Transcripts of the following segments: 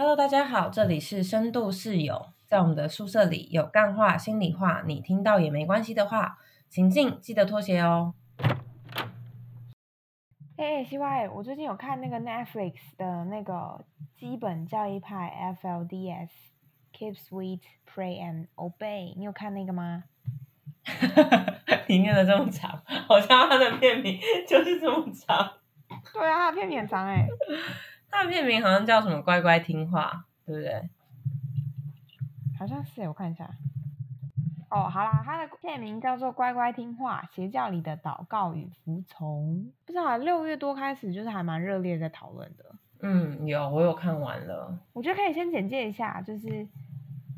Hello，大家好，这里是深度室友，在我们的宿舍里有干话、心里话，你听到也没关系的话，请进，记得脱鞋哦。哎、c Y，我最近有看那个 Netflix 的那个基本教育派 FLDS，Keep Sweet, Pray and Obey，你有看那个吗？你念的这么长，好像它的片名就是这么长。对啊，它的片名很长哎、它的片名好像叫什么“乖乖听话”，对不对？好像是欸我看一下。哦，好啦，它的片名叫做《乖乖听话：邪教里的祷告与服从》。不知道啊六月多开始就是还蛮热烈在讨论的。嗯，有，我有看完了。我觉得可以先简介一下，就是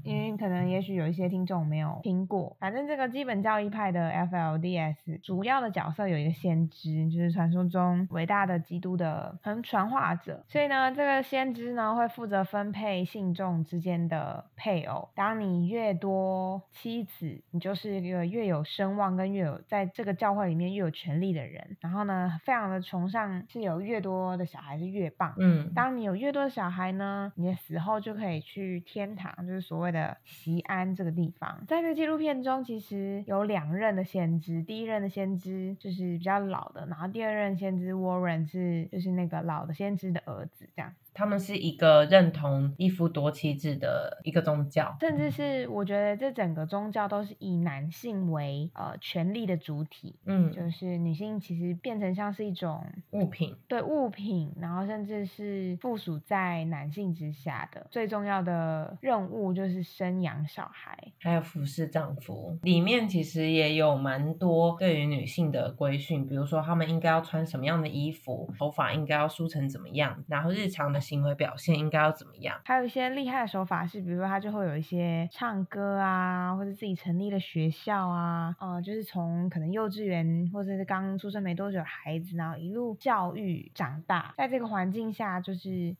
因为可能也许有一些听众没有听过，反正这个基本教义派的 FLDS 主要的角色有一个先知，就是传说中伟大的基督的很传话者，所以呢，这个先知呢会负责分配信众之间的配偶。当你越多妻子，你就是一个越有声望跟越有在这个教会里面越有权力的人。然后呢，非常的崇尚是有越多的小孩是越棒。嗯，当你有越多的小孩呢，你的死后就可以去天堂，就是所谓的西安这个地方。在这纪录片中，其实有两任的先知，第一任的先知就是比较老的，然后第二任先知 Warren 是就是那个老的先知的儿子，这样。他们是一个认同一夫多妻制的一个宗教。甚至是我觉得这整个宗教都是以男性为呃权力的主体，嗯，就是女性其实变成像是一种物品。对物品，然后甚至是附属在男性之下的最重要的任务就是生养小孩。还有服侍丈夫，里面其实也有蛮多对于女性的规训，比如说她们应该要穿什么样的衣服，头发应该要梳成怎么样，然后日常的行为表现应该要怎么样。还有一些厉害的手法是，比如说他就会有一些唱歌啊，或者自己成立的学校啊，呃，就是从可能幼稚园或者是刚出生没多久的孩子，然后一路教育长大，在这个环境下，就是。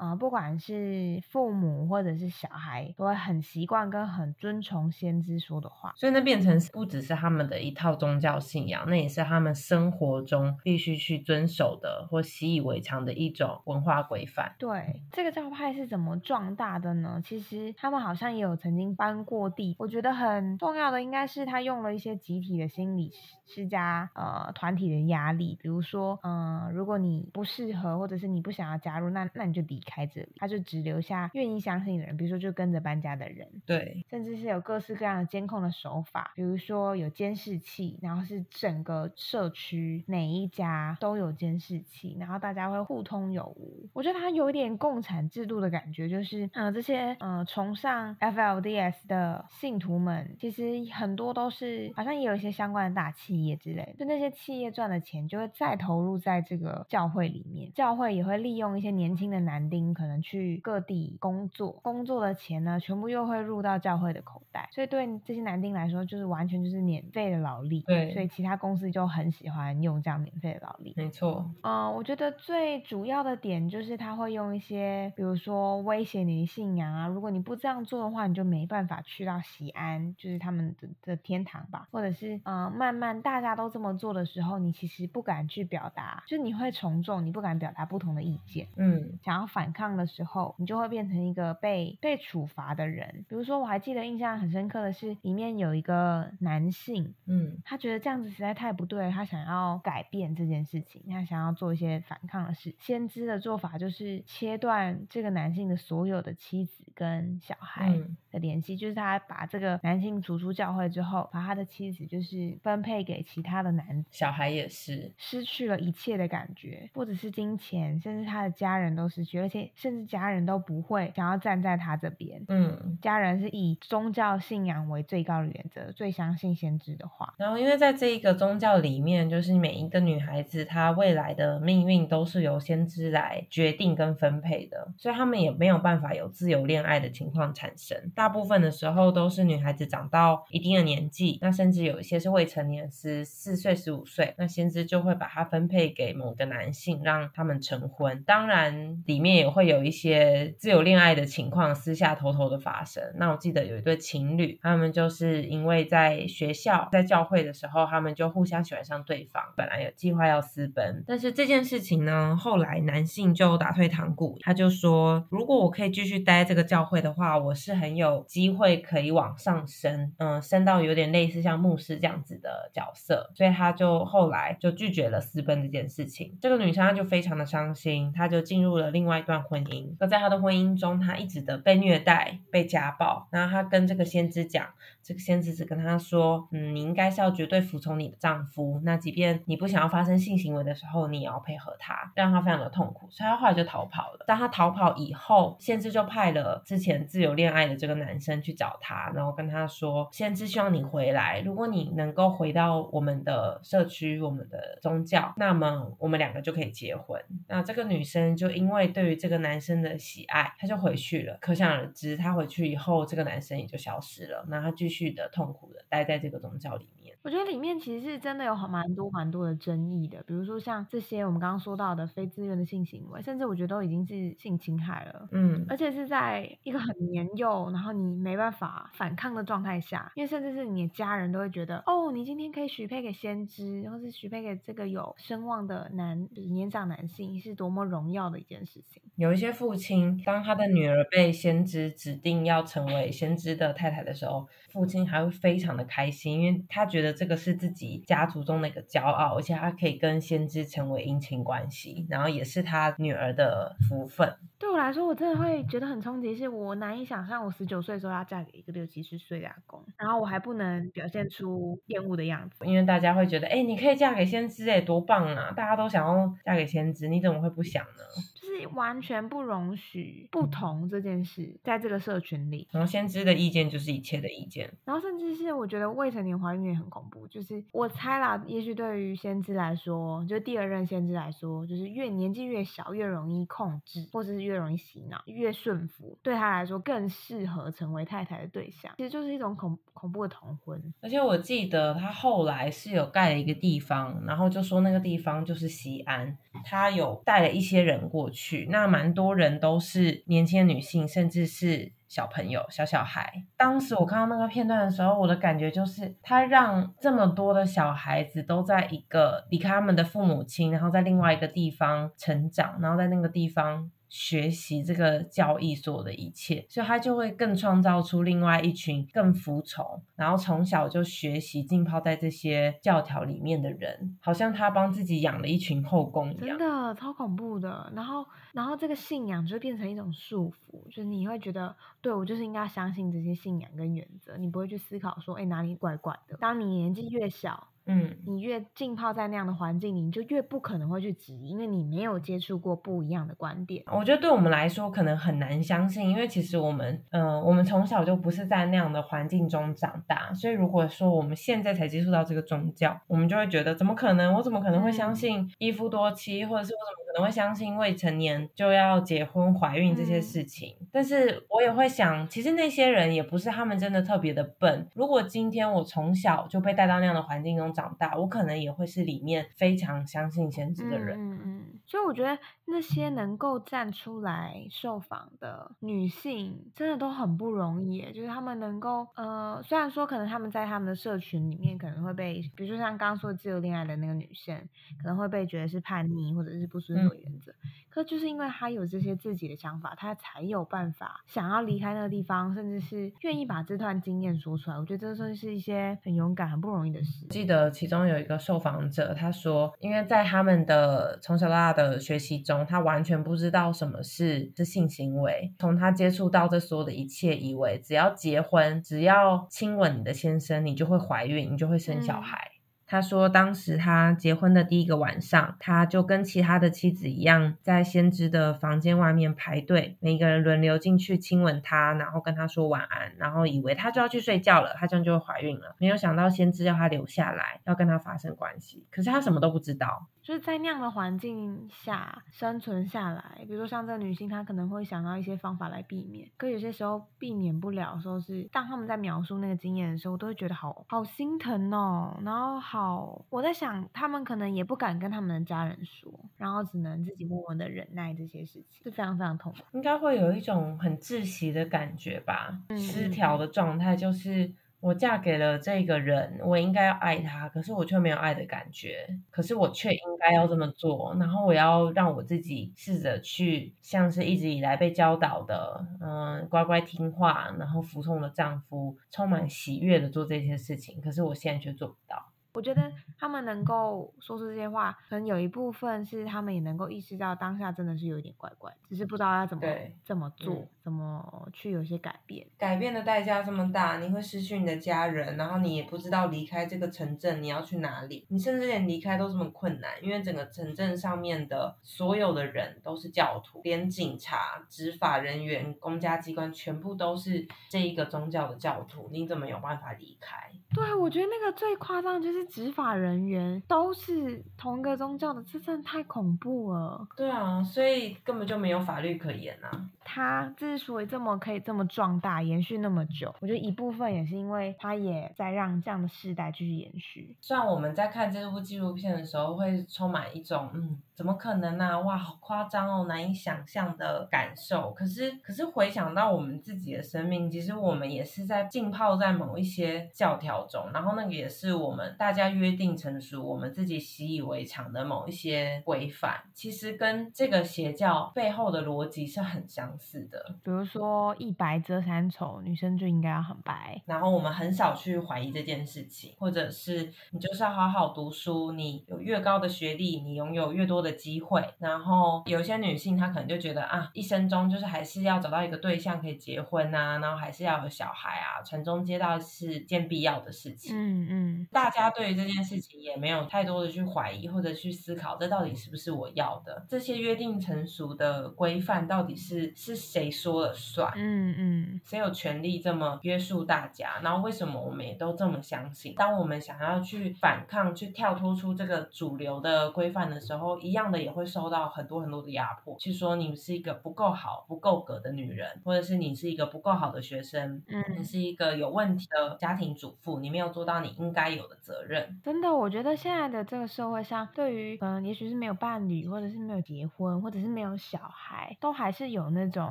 呃，不管是父母或者是小孩，都会很习惯跟很遵从先知说的话。所以那变成不只是他们的一套宗教信仰，那也是他们生活中必须去遵守的或习以为常的一种文化规范。对，这个教派是怎么壮大的呢？其实他们好像也有曾经搬过地。我觉得很重要的应该是他用了一些集体的心理施加呃团体的压力，比如说嗯、呃如果你不适合或者是你不想要加入，那那你就离开这里，他就只留下愿意相信的人，比如说就跟着搬家的人。对，甚至是有各式各样的监控的手法，比如说有监视器，然后是整个社区哪一家都有监视器，然后大家会互通有无。我觉得它有一点共产制度的感觉，就是呃这些呃崇尚 FLDS 的信徒们，其实很多都是好像也有一些相关的大企业之类的，就那些企业赚的钱就会再投入在这个教会里面，教会也会利用一些年轻的男丁可能去各地工作，工作的钱呢全部又会入到教会的口袋，所以对这些男丁来说，就是完全就是免费的劳力。对所以其他公司就很喜欢用这样免费的劳力。没错，嗯、我觉得最主要的点就是他会用一些，比如说威胁你的信仰啊，如果你不这样做的话，你就没办法去到西安，就是他们的的天堂吧，或者是呃，慢慢大家都这么做的时候，你其实不敢去表达，就是你会从众，你不敢表达不同的意见。嗯，想要反抗的时候，你就会变成一个被被处罚的人。比如说，我还记得印象很深刻的是，里面有一个男性，嗯，他觉得这样子实在太不对，他想要改变这件事情，他想要做一些反抗的事。先知的做法就是切断这个男性的所有的妻子跟小孩嗯。的联系，就是他把这个男性逐出教会之后，把他的妻子就是分配给其他的男小孩也是，失去了一切的感觉，不只是金钱，甚至他的家人都失去，而且甚至家人都不会想要站在他这边。嗯。家人是以宗教信仰为最高的原则，最相信先知的话。然后，因为在这一个宗教里面，就是每一个女孩子她未来的命运都是由先知来决定跟分配的，所以他们也没有办法有自由恋爱的情况产生。大部分的时候都是女孩子长到一定的年纪，那甚至有一些是未成年，十四岁、十五岁，那先知就会把它分配给某个男性，让他们成婚。当然，里面也会有一些自由恋爱的情况，私下偷偷的发生。那我记得有一对情侣，他们就是因为在学校、在教会的时候，他们就互相喜欢上对方，本来有计划要私奔，但是这件事情呢，后来男性就打退堂鼓，他就说，如果我可以继续待这个教会的话，我是很有机会可以往上升，嗯，升到有点类似像牧师这样子的角色，所以他就后来就拒绝了私奔这件事情。这个女生她就非常的伤心，她就进入了另外一段婚姻。而在她的婚姻中，她一直的被虐待、被家暴。然后她跟这个先知讲，这个先知只跟她说，嗯，你应该是要绝对服从你的丈夫。那即便你不想要发生性行为的时候，你也要配合他，让他非常的痛苦。所以她后来就逃跑了。当她逃跑以后，先知就派了之前自由恋爱的这个男生去找她，然后跟他说，先知希望你回来，如果你能够回到我们的社区、我们的宗教，那么我们两个就可以结婚。那这个女生就因为对于这个男生的喜爱，他就回去了。可想而知，他回去以后，这个男生也就消失了。那他继续的痛苦的待在这个宗教里面。我觉得里面其实是真的有很蛮多蛮多的争议的，比如说像这些我们刚刚说到的非自愿的性行为，甚至我觉得都已经是性侵害了。嗯，而且是在一个很年幼，然后你没办法反抗的状态下，因为甚至是你的家人都会觉得，哦，你今天可以许配给先知，或是许配给这个有声望的男，就是年长男性，是多么荣耀的一件事情。有一些父亲，当他的女儿被先知指定要成为先知的太太的时候，父亲还会非常的开心，因为他觉得这个是自己家族中的一个骄傲，而且他可以跟先知成为姻亲关系，然后也是他女儿的福分。对我来说，我真的会觉得很冲击，是我难以想象，我十九岁的时候要嫁给一个六七十岁的阿公，然后我还不能表现出厌恶的样子，因为大家会觉得，哎，你可以嫁给先知，哎，多棒啊！大家都想要嫁给先知，你怎么会不想呢？就是完全不容许不同这件事在这个社群里，然后先知的意见就是一切的意见，然后甚至是我觉得未成年怀孕也很恐怖，就是我猜啦，也许对于先知来说，就第二任先知来说，就是越年纪越小越容易控制，或者是越容易洗脑，越顺服，对他来说更适合成为太太的对象，其实就是一种恐恐怖的同婚。而且我记得他后来是有盖了一个地方，然后就说那个地方就是西安，他有带了一些人过去，那蛮多人都是年轻的女性，甚至是小朋友、小小孩。当时我看到那个片段的时候，我的感觉就是他让这么多的小孩子都在一个离开他们的父母亲，然后在另外一个地方成长，然后在那个地方。学习这个教义所有的一切，所以他就会更创造出另外一群更服从，然后从小就学习浸泡在这些教条里面的人，好像他帮自己养了一群后宫一样，真的超恐怖的。然后，然后这个信仰就变成一种束缚，就是你会觉得，对我就是应该相信这些信仰跟原则，你不会去思考说，哎，哪里怪怪的。当你年纪越小。嗯，你越浸泡在那样的环境里，你就越不可能会去质疑，因为你没有接触过不一样的观点。我觉得对我们来说可能很难相信，因为其实我们，嗯，我们从小就不是在那样的环境中长大，所以如果说我们现在才接触到这个宗教，我们就会觉得怎么可能？我怎么可能会相信一夫多妻，或者是我怎么可能会相信未成年就要结婚、怀孕这些事情？但是我也会想，其实那些人也不是他们真的特别的笨。如果今天我从小就被带到那样的环境中，长大，我可能也会是里面非常相信先知的人。嗯嗯，所以我觉得那些能够站出来受访的女性，真的都很不容易。就是她们能够，呃，虽然说可能她们在她们的社群里面可能会被，比如说像刚刚说自由恋爱的那个女生，可能会被觉得是叛逆或者是不遵守原则。可就是因为他有这些自己的想法，他才有办法想要离开那个地方，甚至是愿意把这段经验说出来。我觉得这算是一些很勇敢、很不容易的事。记得。其中有一个受访者，他说，因为在他们的从小到大的学习中，他完全不知道什么是是性行为。从他接触到这所有的一切，以为只要结婚，只要亲吻你的先生，你就会怀孕，你就会生小孩。他说，当时他结婚的第一个晚上，他就跟其他的妻子一样，在先知的房间外面排队，每个人轮流进去亲吻他，然后跟他说晚安，然后以为他就要去睡觉了，他这样就会怀孕了。没有想到先知要他留下来，要跟他发生关系，可是他什么都不知道。就是在那样的环境下生存下来。比如说像这个女性，她可能会想到一些方法来避免，可有些时候避免不了，说是当他们在描述那个经验的时候，我都会觉得好好心疼哦，然后好，我在想他们可能也不敢跟他们的家人说，然后只能自己默默的忍耐这些事情，是非常非常痛苦。应该会有一种很窒息的感觉吧，失调的状态就是。我嫁给了这个人，我应该要爱他，可是我却没有爱的感觉，可是我却应该要这么做，然后我要让我自己试着去，像是一直以来被教导的，嗯，乖乖听话，然后服从了丈夫，充满喜悦的做这些事情，可是我现在却做不到。我觉得他们能够说出这些话，可能有一部分是他们也能够意识到当下真的是有点怪怪，只是不知道要怎么怎么做，怎么去有些改变。改变的代价这么大，你会失去你的家人，然后你也不知道离开这个城镇你要去哪里，你甚至连离开都这么困难，因为整个城镇上面的所有的人都是教徒，连警察、执法人员、公家机关全部都是这一个宗教的教徒，你怎么有办法离开？对，我觉得那个最夸张就是执法人员都是同一个宗教的，这真的太恐怖了。对啊，所以根本就没有法律可言啊。他之所以这么可以这么壮大，延续那么久，我觉得一部分也是因为他也在让这样的世代继续延续。虽然我们在看这部纪录片的时候，会充满一种嗯。怎么可能呢？哇，好夸张哦，难以想象的感受。可是，可是回想到我们自己的生命，其实我们也是在浸泡在某一些教条中，然后那个也是我们大家约定成熟、我们自己习以为常的某一些规范。其实跟这个邪教背后的逻辑是很相似的。比如说，一白遮三丑，女生就应该要很白。然后我们很少去怀疑这件事情，或者是你就是要好好读书，你有越高的学历，你拥有越多的。机会，然后有些女性她可能就觉得啊，一生中就是还是要找到一个对象可以结婚啊，然后还是要有小孩啊，传宗接代是件必要的事情。嗯嗯，大家对于这件事情也没有太多的去怀疑或者去思考，这到底是不是我要的？这些约定成熟的规范到底是是谁说了算？嗯嗯，谁有权利这么约束大家？然后为什么我们也都这么相信？当我们想要去反抗、去跳脱出这个主流的规范的时候，一样。这样的也会受到很多很多的压迫，去说你是一个不够好、不够格的女人，或者是你是一个不够好的学生，嗯，你是一个有问题的家庭主妇，你没有做到你应该有的责任。真的，我觉得现在的这个社会上，对于嗯，也许是没有伴侣，或者是没有结婚，或者是没有小孩，都还是有那种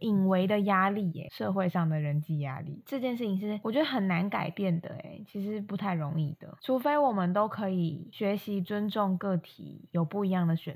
隐微的压力耶，社会上的人际压力。这件事情是我觉得很难改变的，哎，其实不太容易的，除非我们都可以学习尊重个体，有不一样的选。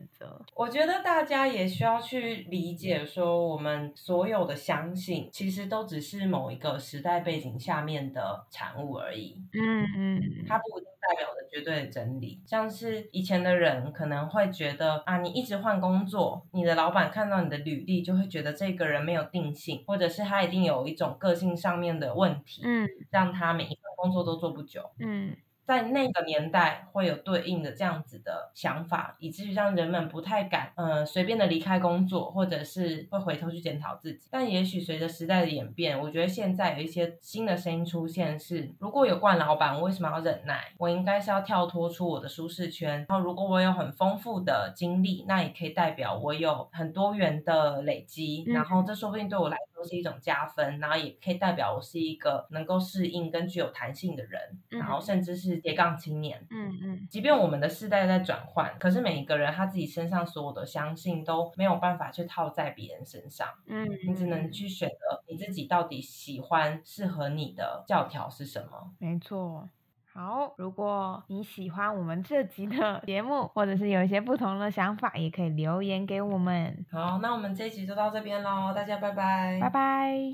我觉得大家也需要去理解，说我们所有的相信，其实都只是某一个时代背景下面的产物而已。嗯嗯，它不一定代表着绝对的真理。像是以前的人可能会觉得啊，你一直换工作，你的老板看到你的履历就会觉得这个人没有定性，或者是他一定有一种个性上面的问题，嗯，让他每一份工作都做不久，嗯。在那个年代会有对应的这样子的想法，以至于让人们不太敢，嗯，随便的离开工作，或者是会回头去检讨自己。但也许随着时代的演变，我觉得现在有一些新的声音出现，是如果有惯老板，我为什么要忍耐？我应该是要跳脱出我的舒适圈。然后，如果我有很丰富的经历，那也可以代表我有很多元的累积。然后，这说不定对我来说是一种加分，然后也可以代表我是一个能够适应跟具有弹性的人。然后，甚至是。斜杠青年，嗯嗯，即便我们的世代在转换，可是每一个人他自己身上所有的相信都没有办法去套在别人身上，嗯，你只能去选择你自己到底喜欢、适合你的教条是什么。没错，好，如果你喜欢我们这集的节目，或者是有一些不同的想法，也可以留言给我们。好，那我们这一集就到这边喽，大家拜拜，拜拜。